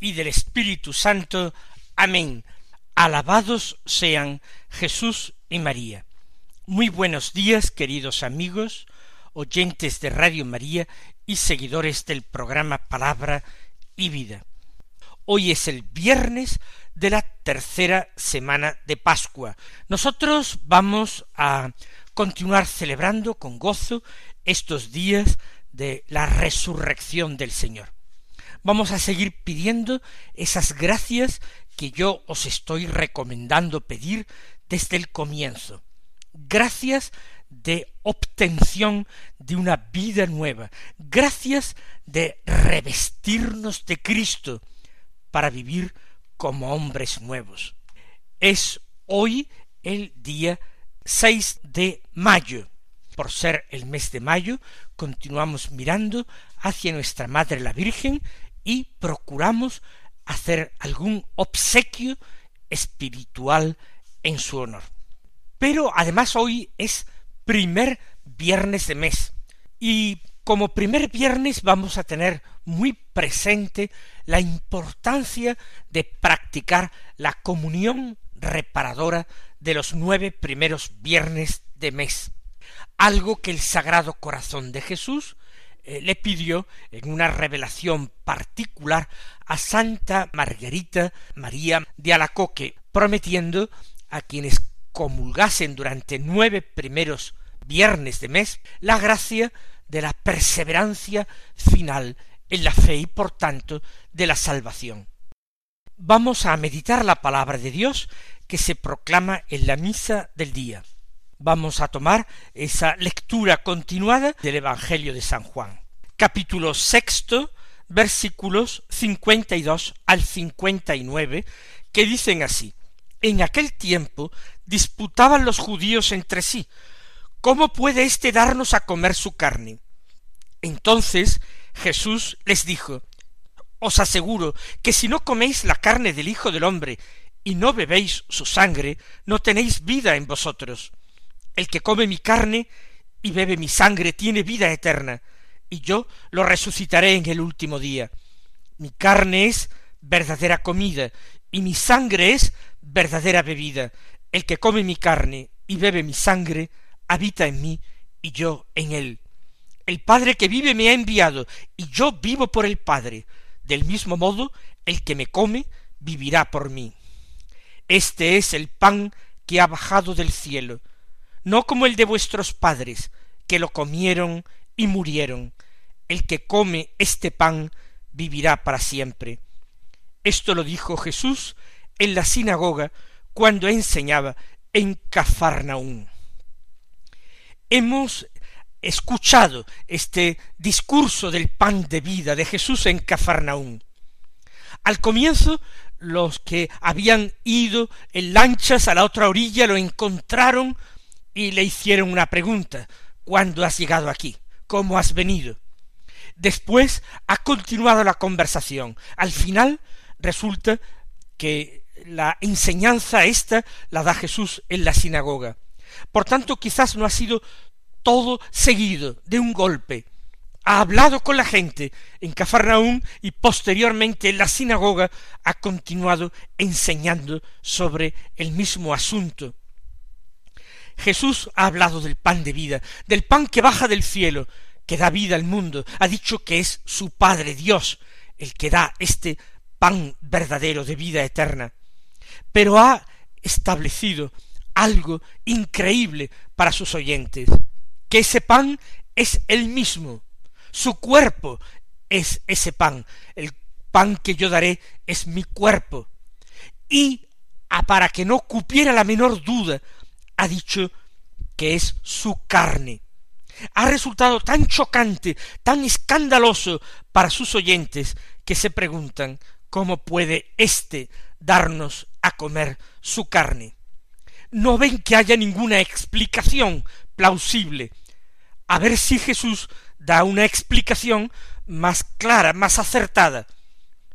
y del Espíritu Santo. Amén. Alabados sean Jesús y María. Muy buenos días, queridos amigos, oyentes de Radio María y seguidores del programa Palabra y Vida. Hoy es el viernes de la tercera semana de Pascua. Nosotros vamos a continuar celebrando con gozo estos días de la resurrección del Señor. Vamos a seguir pidiendo esas gracias que yo os estoy recomendando pedir desde el comienzo. Gracias de obtención de una vida nueva, gracias de revestirnos de Cristo para vivir como hombres nuevos. Es hoy el día 6 de mayo por ser el mes de mayo, continuamos mirando hacia nuestra Madre la Virgen y procuramos hacer algún obsequio espiritual en su honor. Pero además hoy es primer viernes de mes y como primer viernes vamos a tener muy presente la importancia de practicar la comunión reparadora de los nueve primeros viernes de mes algo que el Sagrado Corazón de Jesús le pidió en una revelación particular a Santa Margarita María de Alacoque, prometiendo a quienes comulgasen durante nueve primeros viernes de mes la gracia de la perseverancia final en la fe y por tanto de la salvación. Vamos a meditar la palabra de Dios que se proclama en la misa del día vamos a tomar esa lectura continuada del Evangelio de San Juan. Capítulo sexto, versículos cincuenta y dos al cincuenta y nueve, que dicen así En aquel tiempo disputaban los judíos entre sí ¿Cómo puede éste darnos a comer su carne? Entonces Jesús les dijo Os aseguro que si no coméis la carne del Hijo del hombre y no bebéis su sangre, no tenéis vida en vosotros. El que come mi carne y bebe mi sangre tiene vida eterna, y yo lo resucitaré en el último día. Mi carne es verdadera comida, y mi sangre es verdadera bebida. El que come mi carne y bebe mi sangre, habita en mí, y yo en él. El Padre que vive me ha enviado, y yo vivo por el Padre. Del mismo modo, el que me come, vivirá por mí. Este es el pan que ha bajado del cielo, no como el de vuestros padres, que lo comieron y murieron. El que come este pan vivirá para siempre. Esto lo dijo Jesús en la sinagoga cuando enseñaba en Cafarnaún. Hemos escuchado este discurso del pan de vida de Jesús en Cafarnaún. Al comienzo, los que habían ido en lanchas a la otra orilla lo encontraron y le hicieron una pregunta ¿Cuándo has llegado aquí? ¿Cómo has venido? Después ha continuado la conversación. Al final resulta que la enseñanza esta la da Jesús en la sinagoga. Por tanto, quizás no ha sido todo seguido de un golpe. Ha hablado con la gente en Cafarnaún y posteriormente en la sinagoga ha continuado enseñando sobre el mismo asunto. Jesús ha hablado del pan de vida, del pan que baja del cielo, que da vida al mundo, ha dicho que es su Padre Dios el que da este pan verdadero de vida eterna. Pero ha establecido algo increíble para sus oyentes, que ese pan es el mismo, su cuerpo es ese pan, el pan que yo daré es mi cuerpo. Y para que no cupiera la menor duda ha dicho que es su carne. Ha resultado tan chocante, tan escandaloso para sus oyentes, que se preguntan cómo puede éste darnos a comer su carne. No ven que haya ninguna explicación plausible. A ver si Jesús da una explicación más clara, más acertada.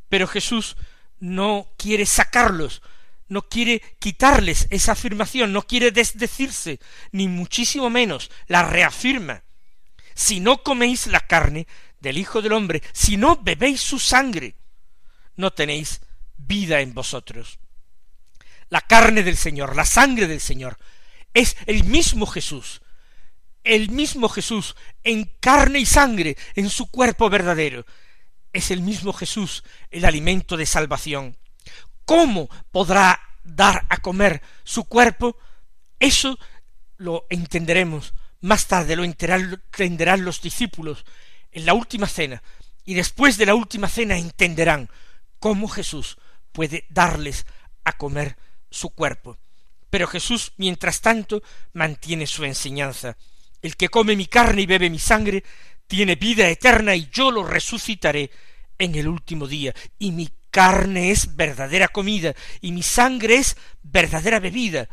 Pero Jesús no quiere sacarlos, no quiere quitarles esa afirmación, no quiere desdecirse, ni muchísimo menos la reafirma. Si no coméis la carne del Hijo del Hombre, si no bebéis su sangre, no tenéis vida en vosotros. La carne del Señor, la sangre del Señor, es el mismo Jesús, el mismo Jesús en carne y sangre, en su cuerpo verdadero. Es el mismo Jesús el alimento de salvación. ¿Cómo podrá dar a comer su cuerpo? Eso lo entenderemos más tarde, lo entenderán los discípulos en la última cena, y después de la última cena entenderán cómo Jesús puede darles a comer su cuerpo. Pero Jesús, mientras tanto, mantiene su enseñanza. El que come mi carne y bebe mi sangre tiene vida eterna y yo lo resucitaré en el último día. Y mi carne es verdadera comida y mi sangre es verdadera bebida.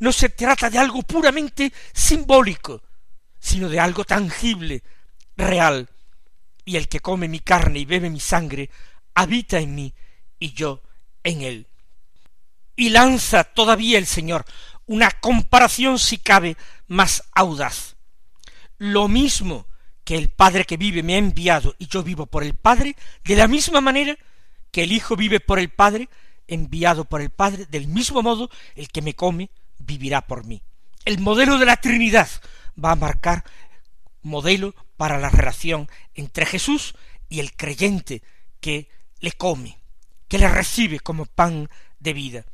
No se trata de algo puramente simbólico, sino de algo tangible, real. Y el que come mi carne y bebe mi sangre habita en mí y yo en él. Y lanza todavía el Señor una comparación, si cabe, más audaz. Lo mismo que el Padre que vive me ha enviado y yo vivo por el Padre, de la misma manera que el Hijo vive por el Padre, enviado por el Padre, del mismo modo el que me come vivirá por mí. El modelo de la Trinidad va a marcar modelo para la relación entre Jesús y el creyente que le come, que le recibe como pan de vida.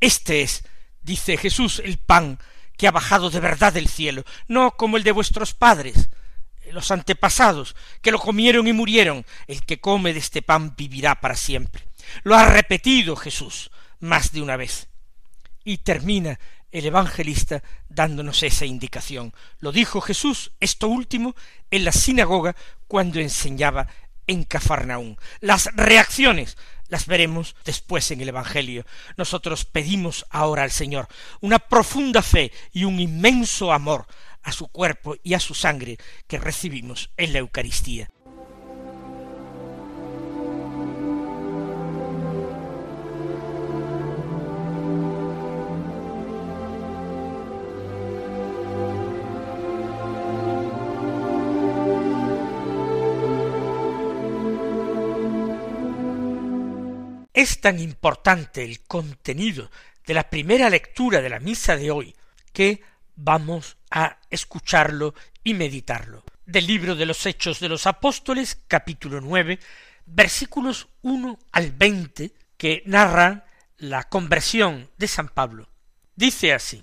Este es, dice Jesús, el pan que ha bajado de verdad del cielo, no como el de vuestros padres, los antepasados, que lo comieron y murieron. El que come de este pan vivirá para siempre. Lo ha repetido Jesús más de una vez. Y termina el evangelista dándonos esa indicación. Lo dijo Jesús, esto último, en la sinagoga cuando enseñaba en Cafarnaún. Las reacciones las veremos después en el Evangelio. Nosotros pedimos ahora al Señor una profunda fe y un inmenso amor a su cuerpo y a su sangre que recibimos en la Eucaristía. Es tan importante el contenido de la primera lectura de la misa de hoy que vamos a escucharlo y meditarlo. Del libro de los Hechos de los Apóstoles, capítulo nueve, versículos uno al veinte, que narran la conversión de San Pablo. Dice así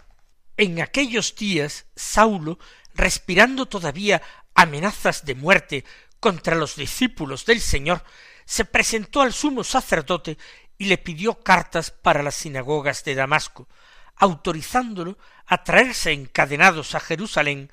En aquellos días Saulo, respirando todavía amenazas de muerte contra los discípulos del Señor, se presentó al sumo sacerdote y le pidió cartas para las sinagogas de Damasco, autorizándolo a traerse encadenados a Jerusalén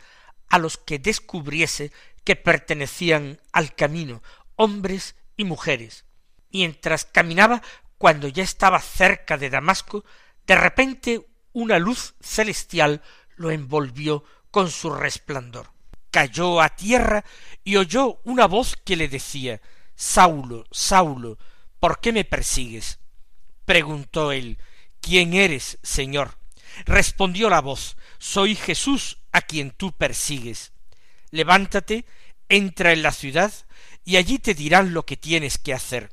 a los que descubriese que pertenecían al camino, hombres y mujeres. Mientras caminaba, cuando ya estaba cerca de Damasco, de repente una luz celestial lo envolvió con su resplandor. Cayó a tierra y oyó una voz que le decía Saulo, Saulo, ¿por qué me persigues? preguntó él, ¿quién eres, Señor? Respondió la voz, soy Jesús a quien tú persigues. Levántate, entra en la ciudad, y allí te dirán lo que tienes que hacer.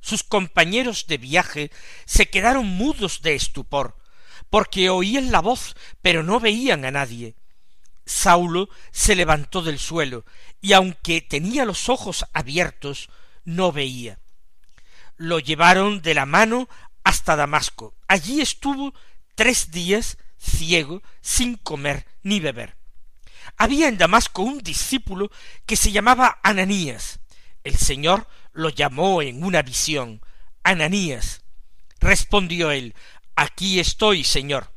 Sus compañeros de viaje se quedaron mudos de estupor, porque oían la voz, pero no veían a nadie. Saulo se levantó del suelo, y aunque tenía los ojos abiertos, no veía. Lo llevaron de la mano hasta Damasco. Allí estuvo tres días ciego, sin comer ni beber. Había en Damasco un discípulo que se llamaba Ananías. El Señor lo llamó en una visión. Ananías. Respondió él, Aquí estoy, Señor.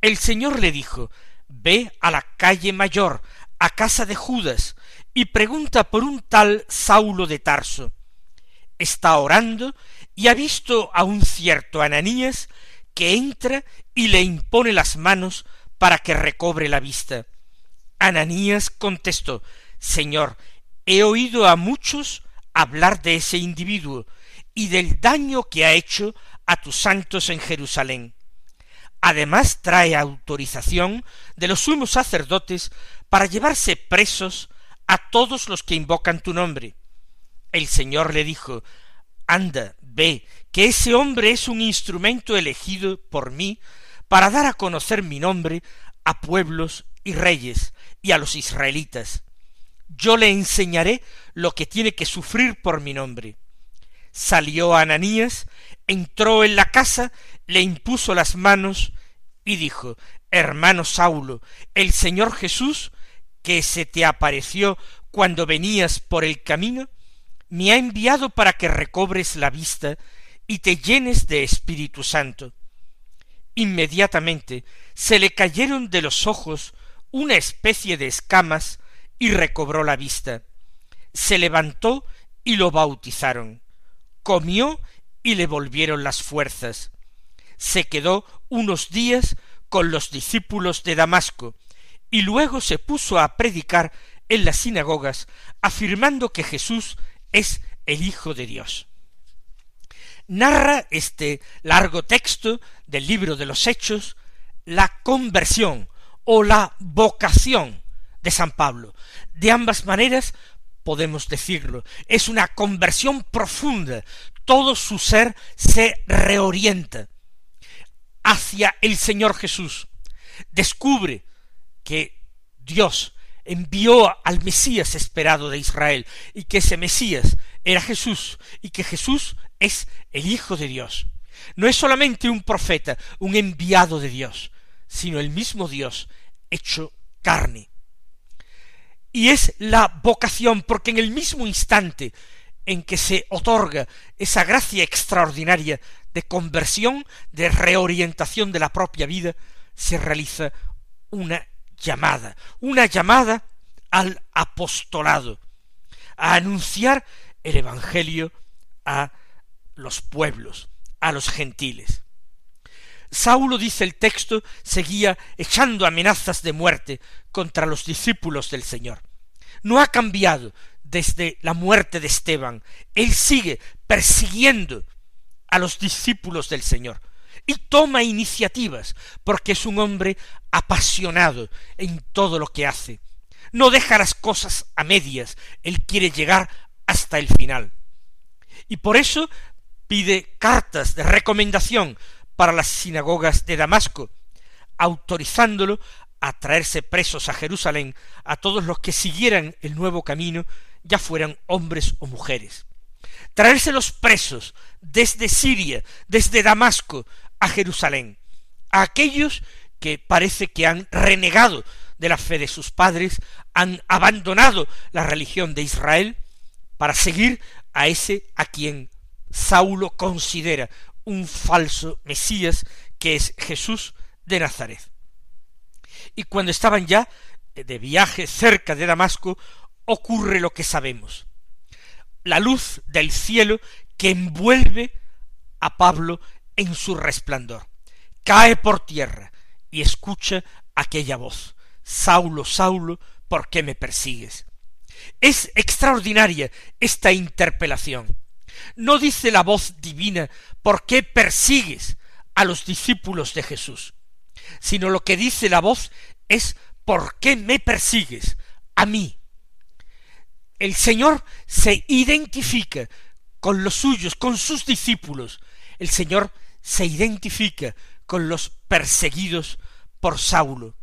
El Señor le dijo, Ve a la calle mayor, a casa de Judas, y pregunta por un tal Saulo de Tarso. Está orando y ha visto a un cierto Ananías que entra y le impone las manos para que recobre la vista. Ananías contestó Señor, he oído a muchos hablar de ese individuo y del daño que ha hecho a tus santos en Jerusalén. Además trae autorización de los sumos sacerdotes para llevarse presos a todos los que invocan tu nombre. El Señor le dijo Anda, ve, que ese hombre es un instrumento elegido por mí para dar a conocer mi nombre a pueblos y reyes y a los israelitas. Yo le enseñaré lo que tiene que sufrir por mi nombre. Salió Ananías, entró en la casa, le impuso las manos y dijo Hermano Saulo, el Señor Jesús, que se te apareció cuando venías por el camino, me ha enviado para que recobres la vista y te llenes de Espíritu Santo. Inmediatamente se le cayeron de los ojos una especie de escamas y recobró la vista. Se levantó y lo bautizaron. Comió y le volvieron las fuerzas. Se quedó unos días con los discípulos de Damasco, y luego se puso a predicar en las sinagogas, afirmando que Jesús es el Hijo de Dios. Narra este largo texto del libro de los Hechos la conversión o la vocación de San Pablo. De ambas maneras podemos decirlo. Es una conversión profunda. Todo su ser se reorienta hacia el Señor Jesús. Descubre que Dios envió al Mesías esperado de Israel y que ese Mesías era Jesús y que Jesús es el Hijo de Dios. No es solamente un profeta, un enviado de Dios, sino el mismo Dios hecho carne. Y es la vocación, porque en el mismo instante en que se otorga esa gracia extraordinaria de conversión, de reorientación de la propia vida, se realiza una llamada, una llamada al apostolado, a anunciar el Evangelio a los pueblos, a los gentiles. Saulo, dice el texto, seguía echando amenazas de muerte contra los discípulos del Señor. No ha cambiado desde la muerte de Esteban. Él sigue persiguiendo a los discípulos del Señor y toma iniciativas porque es un hombre apasionado en todo lo que hace. No deja las cosas a medias, él quiere llegar hasta el final. Y por eso pide cartas de recomendación para las sinagogas de Damasco, autorizándolo a traerse presos a Jerusalén a todos los que siguieran el nuevo camino, ya fueran hombres o mujeres. Traérselos presos desde Siria, desde Damasco, a Jerusalén, a aquellos que parece que han renegado de la fe de sus padres, han abandonado la religión de Israel para seguir a ese a quien Saulo considera un falso Mesías que es Jesús de Nazaret. Y cuando estaban ya de viaje cerca de Damasco, ocurre lo que sabemos. La luz del cielo que envuelve a Pablo en su resplandor. Cae por tierra y escucha aquella voz. Saulo, Saulo, ¿por qué me persigues? Es extraordinaria esta interpelación. No dice la voz divina, ¿por qué persigues a los discípulos de Jesús? Sino lo que dice la voz es, ¿por qué me persigues a mí? El Señor se identifica con los suyos, con sus discípulos. El Señor se identifica con los perseguidos por Saulo.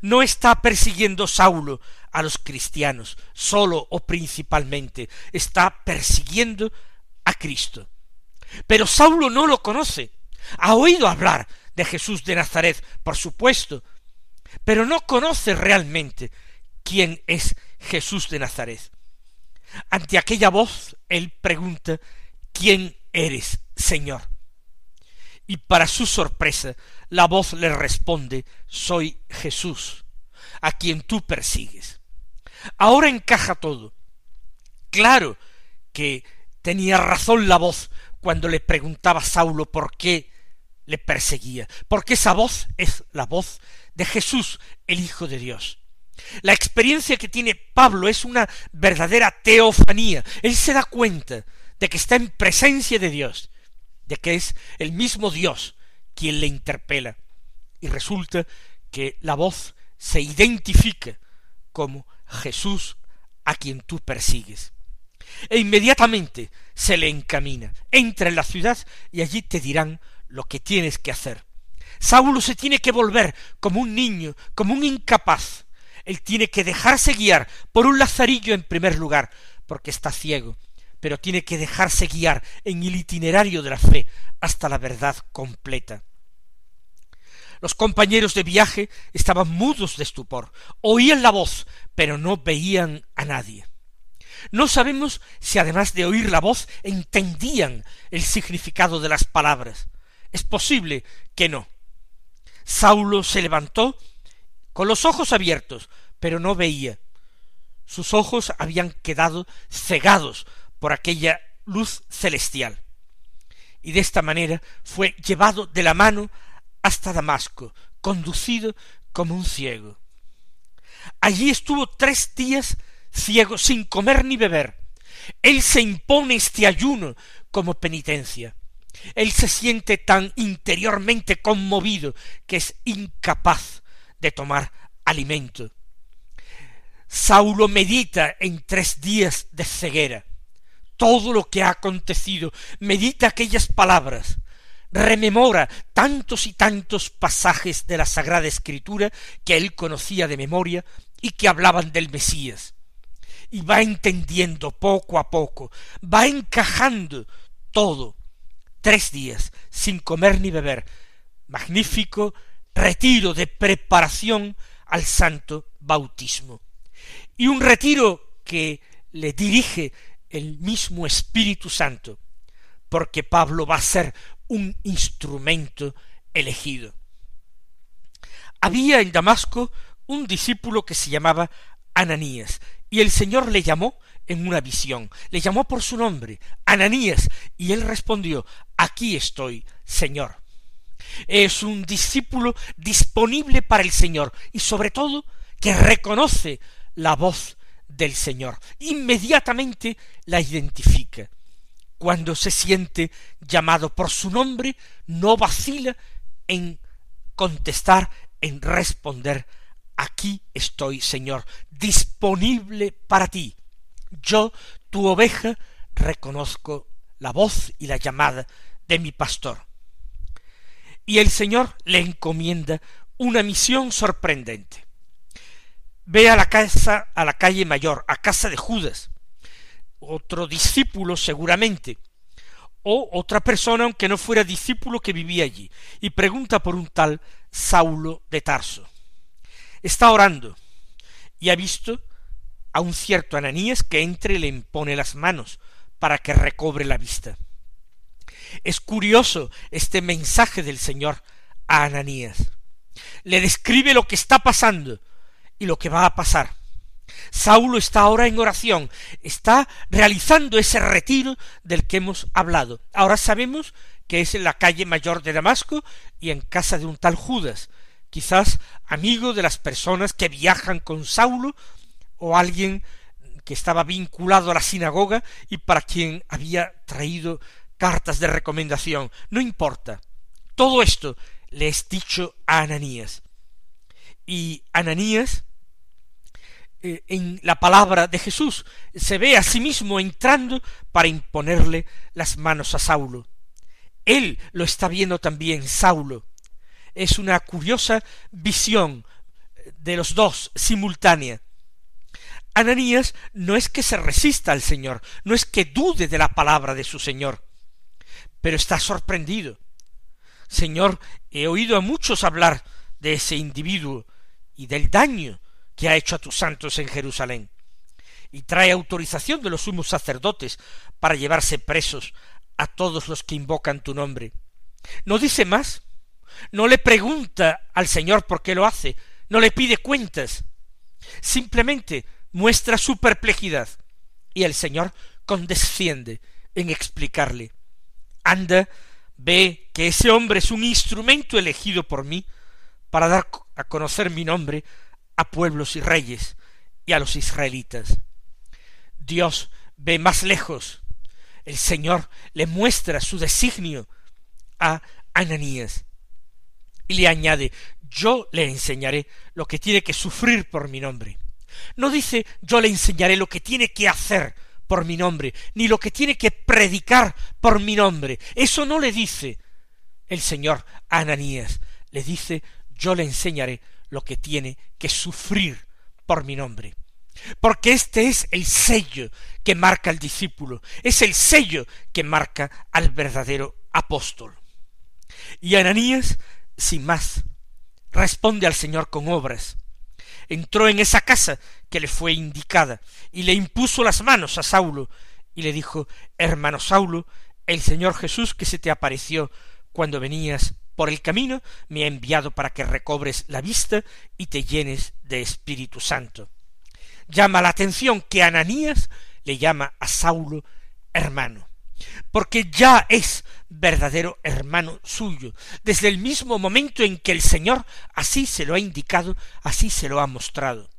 No está persiguiendo Saulo a los cristianos, solo o principalmente, está persiguiendo a Cristo. Pero Saulo no lo conoce. Ha oído hablar de Jesús de Nazaret, por supuesto, pero no conoce realmente quién es Jesús de Nazaret. Ante aquella voz, él pregunta, ¿quién eres, Señor? Y para su sorpresa la voz le responde Soy Jesús, a quien tú persigues. Ahora encaja todo. Claro que tenía razón la voz cuando le preguntaba a Saulo por qué le perseguía, porque esa voz es la voz de Jesús, el Hijo de Dios. La experiencia que tiene Pablo es una verdadera teofanía. Él se da cuenta de que está en presencia de Dios, de que es el mismo Dios quien le interpela. Y resulta que la voz se identifica como Jesús a quien tú persigues. E inmediatamente se le encamina. Entra en la ciudad y allí te dirán lo que tienes que hacer. Saulo se tiene que volver como un niño, como un incapaz. Él tiene que dejarse guiar por un lazarillo en primer lugar, porque está ciego, pero tiene que dejarse guiar en el itinerario de la fe hasta la verdad completa. Los compañeros de viaje estaban mudos de estupor, oían la voz, pero no veían a nadie. No sabemos si además de oír la voz entendían el significado de las palabras. Es posible que no. Saulo se levantó con los ojos abiertos, pero no veía. Sus ojos habían quedado cegados por aquella luz celestial. Y de esta manera fue llevado de la mano hasta Damasco, conducido como un ciego. Allí estuvo tres días ciego, sin comer ni beber. Él se impone este ayuno como penitencia. Él se siente tan interiormente conmovido que es incapaz de tomar alimento. Saulo medita en tres días de ceguera todo lo que ha acontecido, medita aquellas palabras, rememora tantos y tantos pasajes de la Sagrada Escritura que él conocía de memoria y que hablaban del Mesías. Y va entendiendo poco a poco, va encajando todo. Tres días sin comer ni beber. Magnífico retiro de preparación al santo bautismo. Y un retiro que le dirige el mismo Espíritu Santo, porque Pablo va a ser un instrumento elegido. Había en Damasco un discípulo que se llamaba Ananías, y el Señor le llamó en una visión, le llamó por su nombre, Ananías, y él respondió, aquí estoy, Señor. Es un discípulo disponible para el Señor, y sobre todo que reconoce la voz del Señor. Inmediatamente la identifica cuando se siente llamado por su nombre, no vacila en contestar, en responder, aquí estoy, Señor, disponible para ti. Yo, tu oveja, reconozco la voz y la llamada de mi pastor. Y el Señor le encomienda una misión sorprendente. Ve a la casa, a la calle mayor, a casa de Judas, otro discípulo seguramente, o otra persona aunque no fuera discípulo que vivía allí, y pregunta por un tal Saulo de Tarso. Está orando y ha visto a un cierto Ananías que entre y le impone las manos para que recobre la vista. Es curioso este mensaje del Señor a Ananías. Le describe lo que está pasando y lo que va a pasar. Saulo está ahora en oración, está realizando ese retiro del que hemos hablado. Ahora sabemos que es en la calle mayor de Damasco y en casa de un tal Judas, quizás amigo de las personas que viajan con Saulo o alguien que estaba vinculado a la sinagoga y para quien había traído cartas de recomendación. No importa. Todo esto le es dicho a Ananías. Y Ananías eh, en la palabra de Jesús. Se ve a sí mismo entrando para imponerle las manos a Saulo. Él lo está viendo también Saulo. Es una curiosa visión de los dos simultánea. Ananías no es que se resista al Señor, no es que dude de la palabra de su Señor, pero está sorprendido. Señor, he oído a muchos hablar de ese individuo y del daño que ha hecho a tus santos en Jerusalén, y trae autorización de los sumos sacerdotes para llevarse presos a todos los que invocan tu nombre. No dice más, no le pregunta al Señor por qué lo hace, no le pide cuentas, simplemente muestra su perplejidad, y el Señor condesciende en explicarle. Anda, ve que ese hombre es un instrumento elegido por mí para dar a conocer mi nombre a pueblos y reyes y a los israelitas. Dios ve más lejos. El Señor le muestra su designio a Ananías y le añade yo le enseñaré lo que tiene que sufrir por mi nombre. No dice yo le enseñaré lo que tiene que hacer por mi nombre, ni lo que tiene que predicar por mi nombre. Eso no le dice el Señor a Ananías. Le dice yo le enseñaré lo que tiene que sufrir por mi nombre. Porque este es el sello que marca al discípulo, es el sello que marca al verdadero apóstol. Y Ananías, sin más, responde al Señor con obras. Entró en esa casa que le fue indicada y le impuso las manos a Saulo y le dijo, hermano Saulo, el Señor Jesús que se te apareció cuando venías por el camino me ha enviado para que recobres la vista y te llenes de Espíritu Santo. Llama la atención que Ananías le llama a Saulo hermano porque ya es verdadero hermano suyo, desde el mismo momento en que el Señor así se lo ha indicado, así se lo ha mostrado.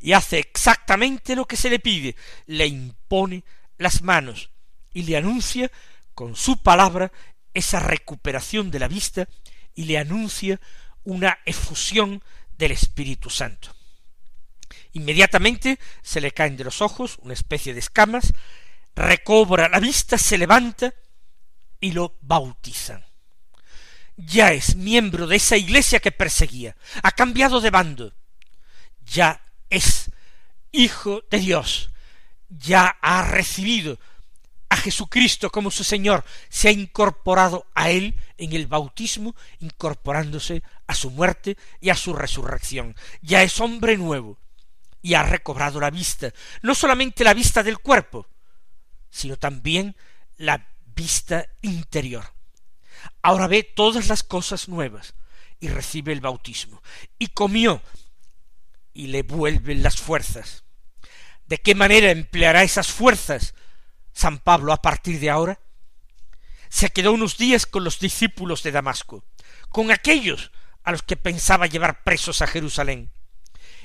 Y hace exactamente lo que se le pide, le impone las manos y le anuncia con su palabra esa recuperación de la vista y le anuncia una efusión del Espíritu Santo. Inmediatamente se le caen de los ojos una especie de escamas, recobra la vista, se levanta y lo bautizan. Ya es miembro de esa iglesia que perseguía, ha cambiado de bando, ya es hijo de Dios, ya ha recibido a Jesucristo como su Señor, se ha incorporado a Él en el bautismo, incorporándose a su muerte y a su resurrección. Ya es hombre nuevo y ha recobrado la vista, no solamente la vista del cuerpo, sino también la vista interior. Ahora ve todas las cosas nuevas y recibe el bautismo. Y comió y le vuelven las fuerzas. ¿De qué manera empleará esas fuerzas San Pablo a partir de ahora? Se quedó unos días con los discípulos de Damasco, con aquellos a los que pensaba llevar presos a Jerusalén,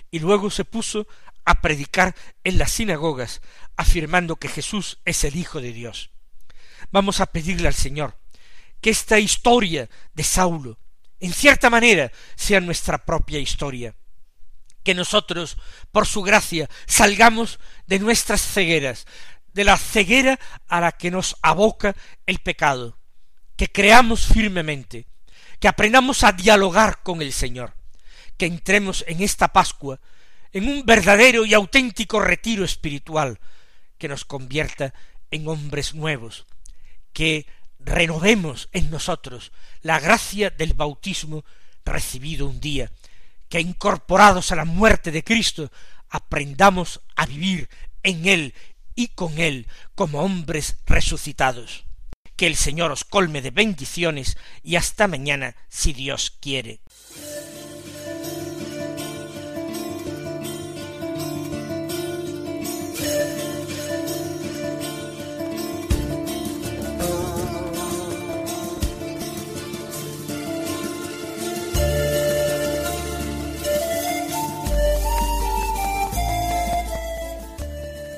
y luego se puso a predicar en las sinagogas, afirmando que Jesús es el Hijo de Dios. Vamos a pedirle al Señor que esta historia de Saulo, en cierta manera, sea nuestra propia historia. Que nosotros, por su gracia, salgamos de nuestras cegueras, de la ceguera a la que nos aboca el pecado, que creamos firmemente, que aprendamos a dialogar con el Señor, que entremos en esta Pascua en un verdadero y auténtico retiro espiritual que nos convierta en hombres nuevos, que renovemos en nosotros la gracia del bautismo recibido un día, que incorporados a la muerte de Cristo aprendamos a vivir en Él y con Él como hombres resucitados. Que el Señor os colme de bendiciones y hasta mañana si Dios quiere.